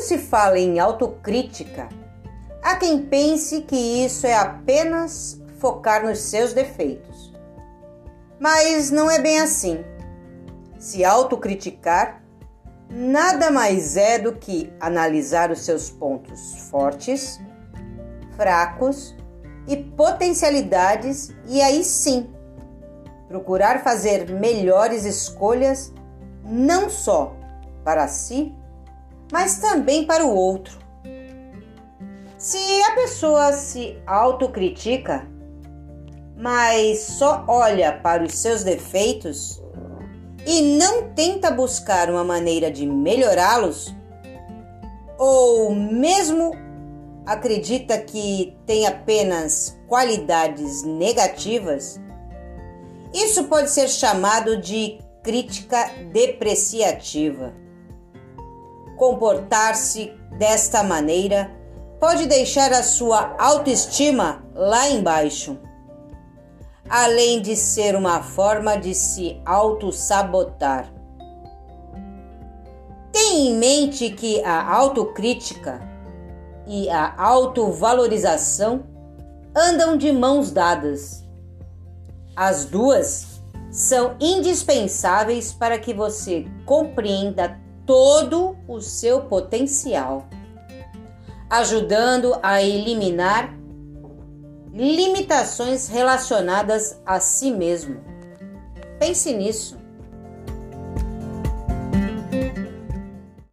se fala em autocrítica, há quem pense que isso é apenas focar nos seus defeitos. Mas não é bem assim. Se autocriticar nada mais é do que analisar os seus pontos fortes, fracos e potencialidades e aí sim procurar fazer melhores escolhas não só para si, mas também para o outro. Se a pessoa se autocritica, mas só olha para os seus defeitos e não tenta buscar uma maneira de melhorá-los, ou mesmo acredita que tem apenas qualidades negativas, isso pode ser chamado de crítica depreciativa. Comportar-se desta maneira pode deixar a sua autoestima lá embaixo, além de ser uma forma de se auto-sabotar. Tenha em mente que a autocrítica e a autovalorização andam de mãos dadas. As duas são indispensáveis para que você compreenda todo o seu potencial, ajudando a eliminar limitações relacionadas a si mesmo. Pense nisso.